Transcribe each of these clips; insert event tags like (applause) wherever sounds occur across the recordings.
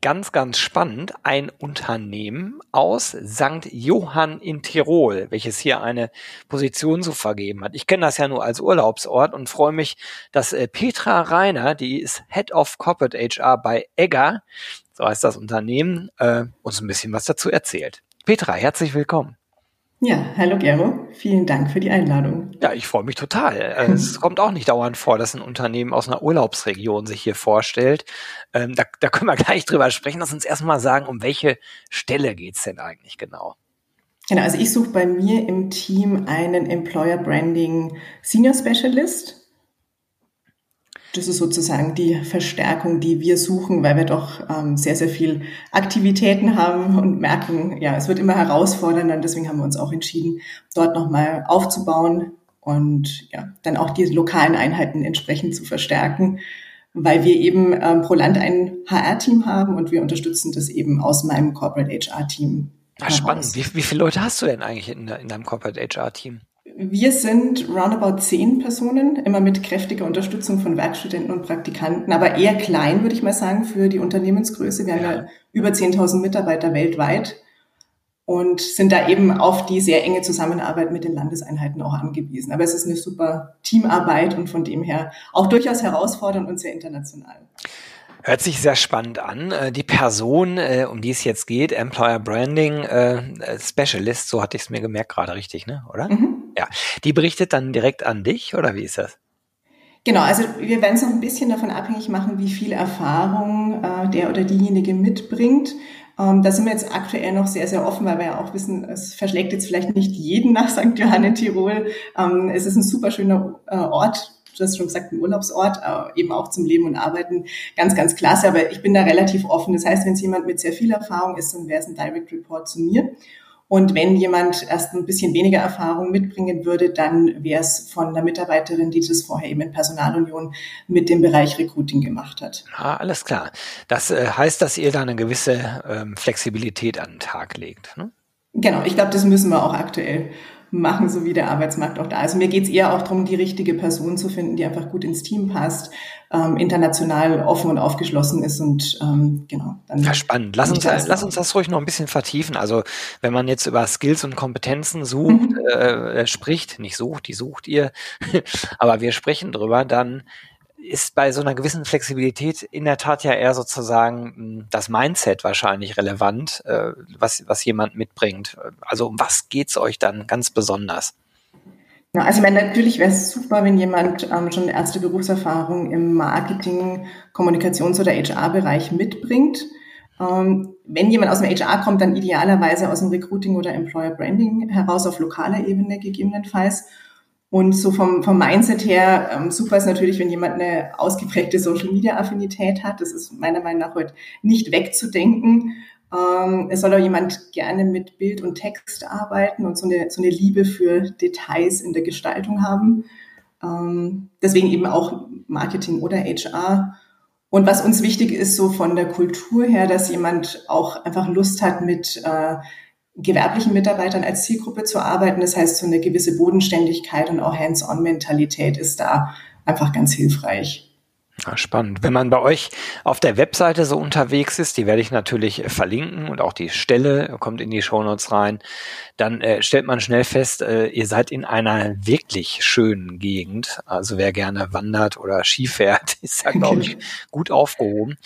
ganz, ganz spannend, ein Unternehmen aus St. Johann in Tirol, welches hier eine Position zu vergeben hat. Ich kenne das ja nur als Urlaubsort und freue mich, dass äh, Petra Reiner, die ist Head of Corporate HR bei Egger, so heißt das Unternehmen, äh, uns ein bisschen was dazu erzählt. Petra, herzlich willkommen. Ja, hallo Gero, vielen Dank für die Einladung. Ja, ich freue mich total. Äh, es (laughs) kommt auch nicht dauernd vor, dass ein Unternehmen aus einer Urlaubsregion sich hier vorstellt. Ähm, da, da können wir (laughs) gleich drüber sprechen. Lass uns erstmal sagen, um welche Stelle geht's denn eigentlich genau? Genau, also ich suche bei mir im Team einen Employer Branding Senior Specialist das ist sozusagen die Verstärkung, die wir suchen, weil wir doch ähm, sehr, sehr viel Aktivitäten haben und merken, ja, es wird immer herausfordernder. Und deswegen haben wir uns auch entschieden, dort nochmal aufzubauen und ja, dann auch die lokalen Einheiten entsprechend zu verstärken, weil wir eben ähm, pro Land ein HR-Team haben und wir unterstützen das eben aus meinem Corporate HR-Team. Ah, spannend. Wie, wie viele Leute hast du denn eigentlich in, in deinem Corporate HR-Team? Wir sind roundabout zehn Personen, immer mit kräftiger Unterstützung von Werkstudenten und Praktikanten, aber eher klein, würde ich mal sagen, für die Unternehmensgröße. Wir haben ja über 10.000 Mitarbeiter weltweit und sind da eben auf die sehr enge Zusammenarbeit mit den Landeseinheiten auch angewiesen. Aber es ist eine super Teamarbeit und von dem her auch durchaus herausfordernd und sehr international. Hört sich sehr spannend an. Äh, die Person, äh, um die es jetzt geht, Employer Branding äh, Specialist, so hatte ich es mir gemerkt gerade richtig, ne? Oder? Mhm. Ja. Die berichtet dann direkt an dich oder wie ist das? Genau, also wir werden es noch ein bisschen davon abhängig machen, wie viel Erfahrung äh, der oder diejenige mitbringt. Ähm, da sind wir jetzt aktuell noch sehr, sehr offen, weil wir ja auch wissen, es verschlägt jetzt vielleicht nicht jeden nach St. Johann in Tirol. Ähm, es ist ein super schöner äh, Ort, du hast schon gesagt, ein Urlaubsort, äh, eben auch zum Leben und Arbeiten. Ganz, ganz klasse. Aber ich bin da relativ offen. Das heißt, wenn es jemand mit sehr viel Erfahrung ist, dann wäre es ein Direct Report zu mir. Und wenn jemand erst ein bisschen weniger Erfahrung mitbringen würde, dann wäre es von der Mitarbeiterin, die das vorher eben in Personalunion mit dem Bereich Recruiting gemacht hat. Ah, alles klar. Das äh, heißt, dass ihr da eine gewisse ähm, Flexibilität an den Tag legt. Ne? Genau, ich glaube, das müssen wir auch aktuell machen, so wie der Arbeitsmarkt auch da ist. Mir geht es eher auch darum, die richtige Person zu finden, die einfach gut ins Team passt, ähm, international offen und aufgeschlossen ist und ähm, genau. Dann ja, spannend. Lass uns, lass uns das ruhig noch ein bisschen vertiefen. Also wenn man jetzt über Skills und Kompetenzen sucht, mhm. äh, spricht, nicht sucht, die sucht ihr, (laughs) aber wir sprechen drüber, dann ist bei so einer gewissen Flexibilität in der Tat ja eher sozusagen hm, das Mindset wahrscheinlich relevant, äh, was, was jemand mitbringt. Also um was geht's euch dann ganz besonders? Ja, also ich meine, natürlich wäre es super, wenn jemand ähm, schon erste Berufserfahrung im Marketing, Kommunikations- oder HR-Bereich mitbringt. Ähm, wenn jemand aus dem HR kommt, dann idealerweise aus dem Recruiting oder Employer Branding heraus auf lokaler Ebene gegebenenfalls. Und so vom, vom Mindset her, ähm, super ist natürlich, wenn jemand eine ausgeprägte Social-Media-Affinität hat. Das ist meiner Meinung nach heute nicht wegzudenken. Ähm, es soll auch jemand gerne mit Bild und Text arbeiten und so eine, so eine Liebe für Details in der Gestaltung haben. Ähm, deswegen eben auch Marketing oder HR. Und was uns wichtig ist, so von der Kultur her, dass jemand auch einfach Lust hat, mit äh, gewerblichen Mitarbeitern als Zielgruppe zu arbeiten. Das heißt, so eine gewisse Bodenständigkeit und auch Hands-on-Mentalität ist da einfach ganz hilfreich. Ja, spannend. Wenn man bei euch auf der Webseite so unterwegs ist, die werde ich natürlich verlinken und auch die Stelle kommt in die Shownotes rein, dann äh, stellt man schnell fest, äh, ihr seid in einer wirklich schönen Gegend. Also wer gerne wandert oder Skifährt, (laughs) ist da, glaube ich, gut aufgehoben.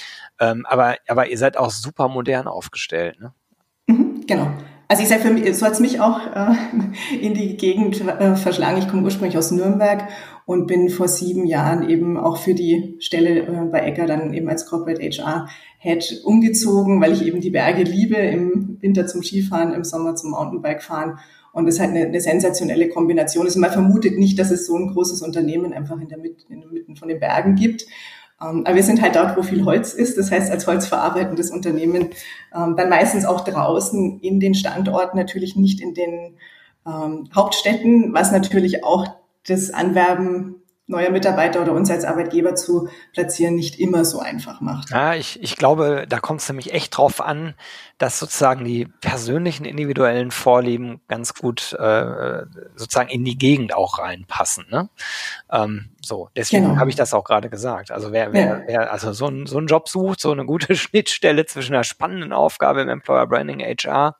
Ähm, aber, aber ihr seid auch super modern aufgestellt. Ne? Mhm, genau. Also ich sage, so hat es mich auch äh, (laughs) in die Gegend äh, verschlagen. Ich komme ursprünglich aus Nürnberg und bin vor sieben Jahren eben auch für die Stelle äh, bei Ecker dann eben als Corporate HR Head umgezogen, weil ich eben die Berge liebe, im Winter zum Skifahren, im Sommer zum Mountainbike-Fahren. Und das ist halt eine, eine sensationelle Kombination. Also man vermutet nicht, dass es so ein großes Unternehmen einfach in der, Mitte, in der Mitte von den Bergen gibt. Ähm, aber wir sind halt dort, wo viel Holz ist. Das heißt, als holzverarbeitendes Unternehmen ähm, dann meistens auch draußen in den Standorten, natürlich nicht in den ähm, Hauptstädten, was natürlich auch das Anwerben neuer Mitarbeiter oder uns als Arbeitgeber zu platzieren nicht immer so einfach macht. Ja, ich, ich glaube, da kommt es nämlich echt drauf an, dass sozusagen die persönlichen individuellen Vorlieben ganz gut äh, sozusagen in die Gegend auch reinpassen. Ne? Ähm, so, deswegen genau. habe ich das auch gerade gesagt. Also wer, wer, ja. wer also so, ein, so einen Job sucht, so eine gute (laughs) Schnittstelle zwischen einer spannenden Aufgabe im Employer Branding HR,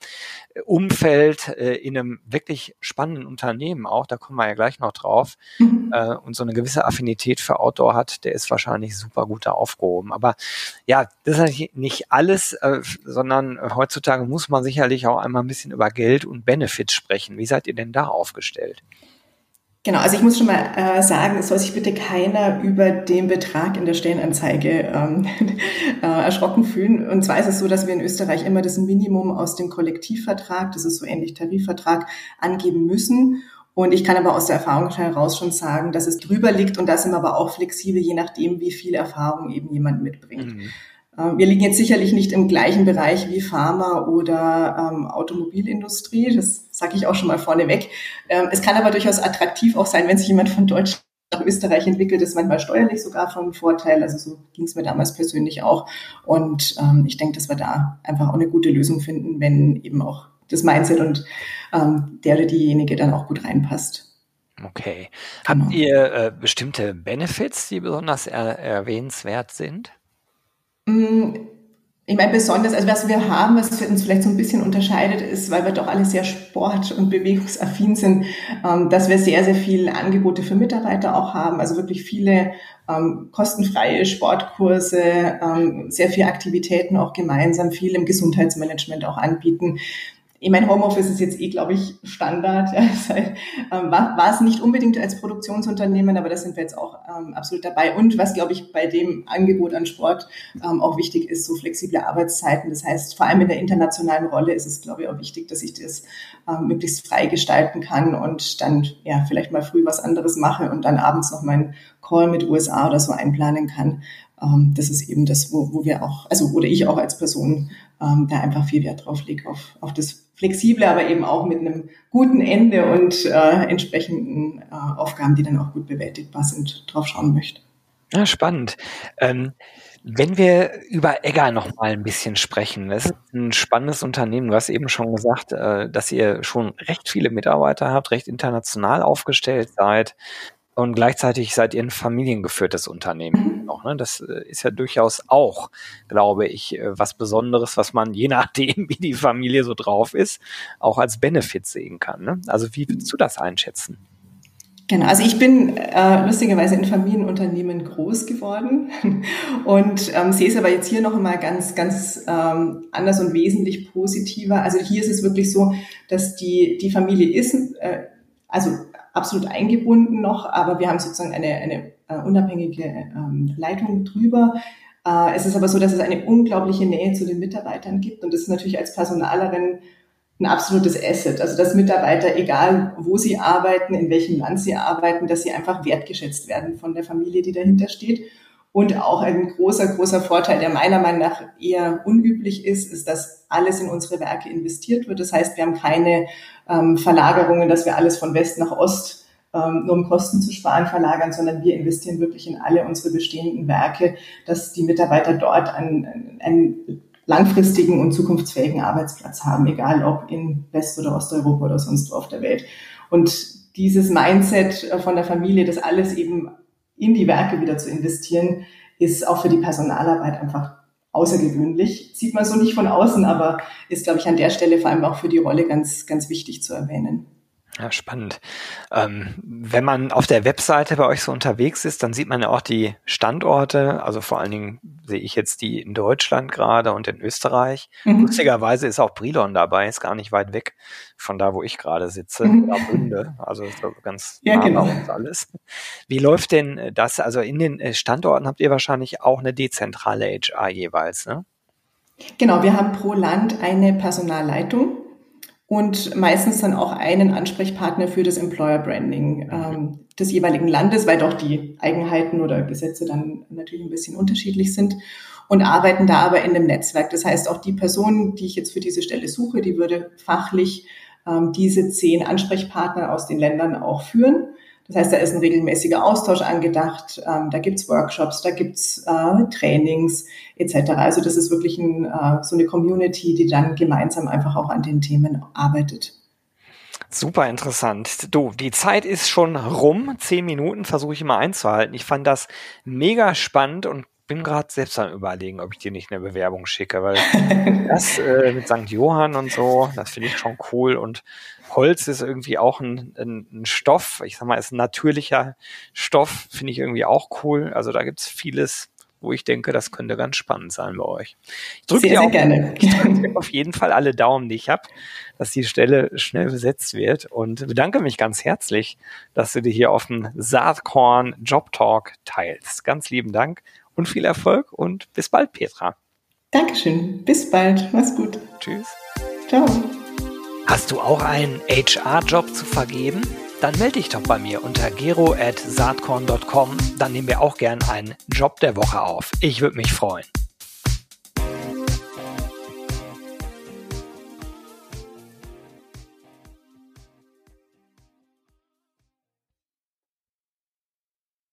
Umfeld äh, in einem wirklich spannenden Unternehmen auch, da kommen wir ja gleich noch drauf, mhm. äh, und so eine gewisse Affinität für Outdoor hat, der ist wahrscheinlich super gut da aufgehoben. Aber ja, das ist nicht alles, äh, sondern heutzutage muss man sicherlich auch einmal ein bisschen über Geld und Benefits sprechen. Wie seid ihr denn da aufgestellt? Genau, also ich muss schon mal äh, sagen, es soll sich bitte keiner über den Betrag in der Stellenanzeige ähm, (laughs) äh, erschrocken fühlen. Und zwar ist es so, dass wir in Österreich immer das Minimum aus dem Kollektivvertrag, das ist so ähnlich Tarifvertrag, angeben müssen. Und ich kann aber aus der Erfahrung heraus schon sagen, dass es drüber liegt und da sind wir aber auch flexibel, je nachdem, wie viel Erfahrung eben jemand mitbringt. Mhm. Äh, wir liegen jetzt sicherlich nicht im gleichen Bereich wie Pharma oder ähm, Automobilindustrie, das sage ich auch schon mal vorneweg. Ähm, es kann aber durchaus attraktiv auch sein, wenn sich jemand von Deutschland nach Österreich entwickelt, ist manchmal steuerlich sogar von Vorteil. Also so ging es mir damals persönlich auch. Und ähm, ich denke, dass wir da einfach auch eine gute Lösung finden, wenn eben auch das Mindset und ähm, der oder diejenige dann auch gut reinpasst. Okay. Genau. Habt ihr äh, bestimmte Benefits, die besonders er erwähnenswert sind? Mm, ich meine, besonders, also was wir haben, was uns vielleicht so ein bisschen unterscheidet, ist, weil wir doch alle sehr sport- und bewegungsaffin sind, ähm, dass wir sehr, sehr viele Angebote für Mitarbeiter auch haben. Also wirklich viele ähm, kostenfreie Sportkurse, ähm, sehr viele Aktivitäten auch gemeinsam, viel im Gesundheitsmanagement auch anbieten ich meine, Homeoffice ist jetzt eh, glaube ich, Standard. (laughs) Ja, ähm, war, war es nicht unbedingt als Produktionsunternehmen, aber da sind wir jetzt auch ähm, absolut dabei. Und was, glaube ich, bei dem Angebot an Sport ähm, auch wichtig ist, so flexible Arbeitszeiten. Das heißt, vor allem in der internationalen Rolle ist es, glaube ich, auch wichtig, dass ich das ähm, möglichst frei gestalten kann und dann ja vielleicht mal früh was anderes mache und dann abends noch meinen Call mit USA oder so einplanen kann. Ähm, das ist eben das, wo, wo wir auch, also oder ich auch als Person ähm, da einfach viel Wert drauf lege, auf, auf das Flexible, aber eben auch mit einem guten Ende und äh, entsprechenden äh, Aufgaben, die dann auch gut bewältigbar sind, drauf schauen möchte. Ja, spannend. Ähm, wenn wir über Egger noch mal ein bisschen sprechen, das ist ein spannendes Unternehmen. Du hast eben schon gesagt, äh, dass ihr schon recht viele Mitarbeiter habt, recht international aufgestellt seid. Und gleichzeitig seid ihr ein familiengeführtes Unternehmen noch. Ne? Das äh, ist ja durchaus auch, glaube ich, äh, was Besonderes, was man je nachdem, (laughs) wie die Familie so drauf ist, auch als Benefit sehen kann. Ne? Also wie würdest du das einschätzen? Genau, also ich bin äh, lustigerweise in Familienunternehmen groß geworden (laughs) und ähm, sehe es aber jetzt hier noch einmal ganz, ganz ähm, anders und wesentlich positiver. Also hier ist es wirklich so, dass die, die Familie ist, äh, also absolut eingebunden noch, aber wir haben sozusagen eine, eine äh, unabhängige ähm, Leitung drüber. Äh, es ist aber so, dass es eine unglaubliche Nähe zu den Mitarbeitern gibt und das ist natürlich als Personalerin ein absolutes Asset. Also dass Mitarbeiter, egal wo sie arbeiten, in welchem Land sie arbeiten, dass sie einfach wertgeschätzt werden von der Familie, die dahinter steht. Und auch ein großer, großer Vorteil, der meiner Meinung nach eher unüblich ist, ist, dass alles in unsere Werke investiert wird. Das heißt, wir haben keine ähm, Verlagerungen, dass wir alles von West nach Ost ähm, nur um Kosten zu sparen verlagern, sondern wir investieren wirklich in alle unsere bestehenden Werke, dass die Mitarbeiter dort einen, einen langfristigen und zukunftsfähigen Arbeitsplatz haben, egal ob in West- oder Osteuropa oder sonst wo auf der Welt. Und dieses Mindset äh, von der Familie, das alles eben in die Werke wieder zu investieren, ist auch für die Personalarbeit einfach außergewöhnlich. Sieht man so nicht von außen, aber ist, glaube ich, an der Stelle vor allem auch für die Rolle ganz, ganz wichtig zu erwähnen. Ja, spannend. Ähm, wenn man auf der Webseite bei euch so unterwegs ist, dann sieht man ja auch die Standorte. Also vor allen Dingen sehe ich jetzt die in Deutschland gerade und in Österreich. Mhm. Lustigerweise ist auch Brilon dabei, ist gar nicht weit weg von da, wo ich gerade sitze, mhm. Bünde. Also ganz ja, nah genau. alles. Wie läuft denn das? Also in den äh, Standorten habt ihr wahrscheinlich auch eine dezentrale HR jeweils, ne? Genau, wir haben pro Land eine Personalleitung und meistens dann auch einen Ansprechpartner für das Employer Branding ähm, des jeweiligen Landes, weil doch die Eigenheiten oder Gesetze dann natürlich ein bisschen unterschiedlich sind und arbeiten da aber in einem Netzwerk. Das heißt, auch die Person, die ich jetzt für diese Stelle suche, die würde fachlich ähm, diese zehn Ansprechpartner aus den Ländern auch führen. Das heißt, da ist ein regelmäßiger Austausch angedacht, ähm, da gibt's Workshops, da gibt's äh, Trainings etc. Also das ist wirklich ein, äh, so eine Community, die dann gemeinsam einfach auch an den Themen arbeitet. Super interessant. Du, die Zeit ist schon rum. Zehn Minuten versuche ich immer einzuhalten. Ich fand das mega spannend und bin gerade selbst am überlegen, ob ich dir nicht eine Bewerbung schicke, weil (laughs) das äh, mit St. Johann und so, das finde ich schon cool. Und Holz ist irgendwie auch ein, ein, ein Stoff, ich sag mal, ist ein natürlicher Stoff, finde ich irgendwie auch cool. Also da gibt's vieles, wo ich denke, das könnte ganz spannend sein bei euch. Ich drücke dir, auch, gerne. Ich drück (laughs) dir auf jeden Fall alle Daumen, die ich habe, dass die Stelle schnell besetzt wird und bedanke mich ganz herzlich, dass du dir hier auf dem Saatkorn Job Talk teilst. Ganz lieben Dank und viel Erfolg und bis bald, Petra. Dankeschön. Bis bald. Mach's gut. Tschüss. Ciao. Hast du auch einen HR-Job zu vergeben? Dann melde dich doch bei mir unter gero.saatkorn.com. Dann nehmen wir auch gern einen Job der Woche auf. Ich würde mich freuen.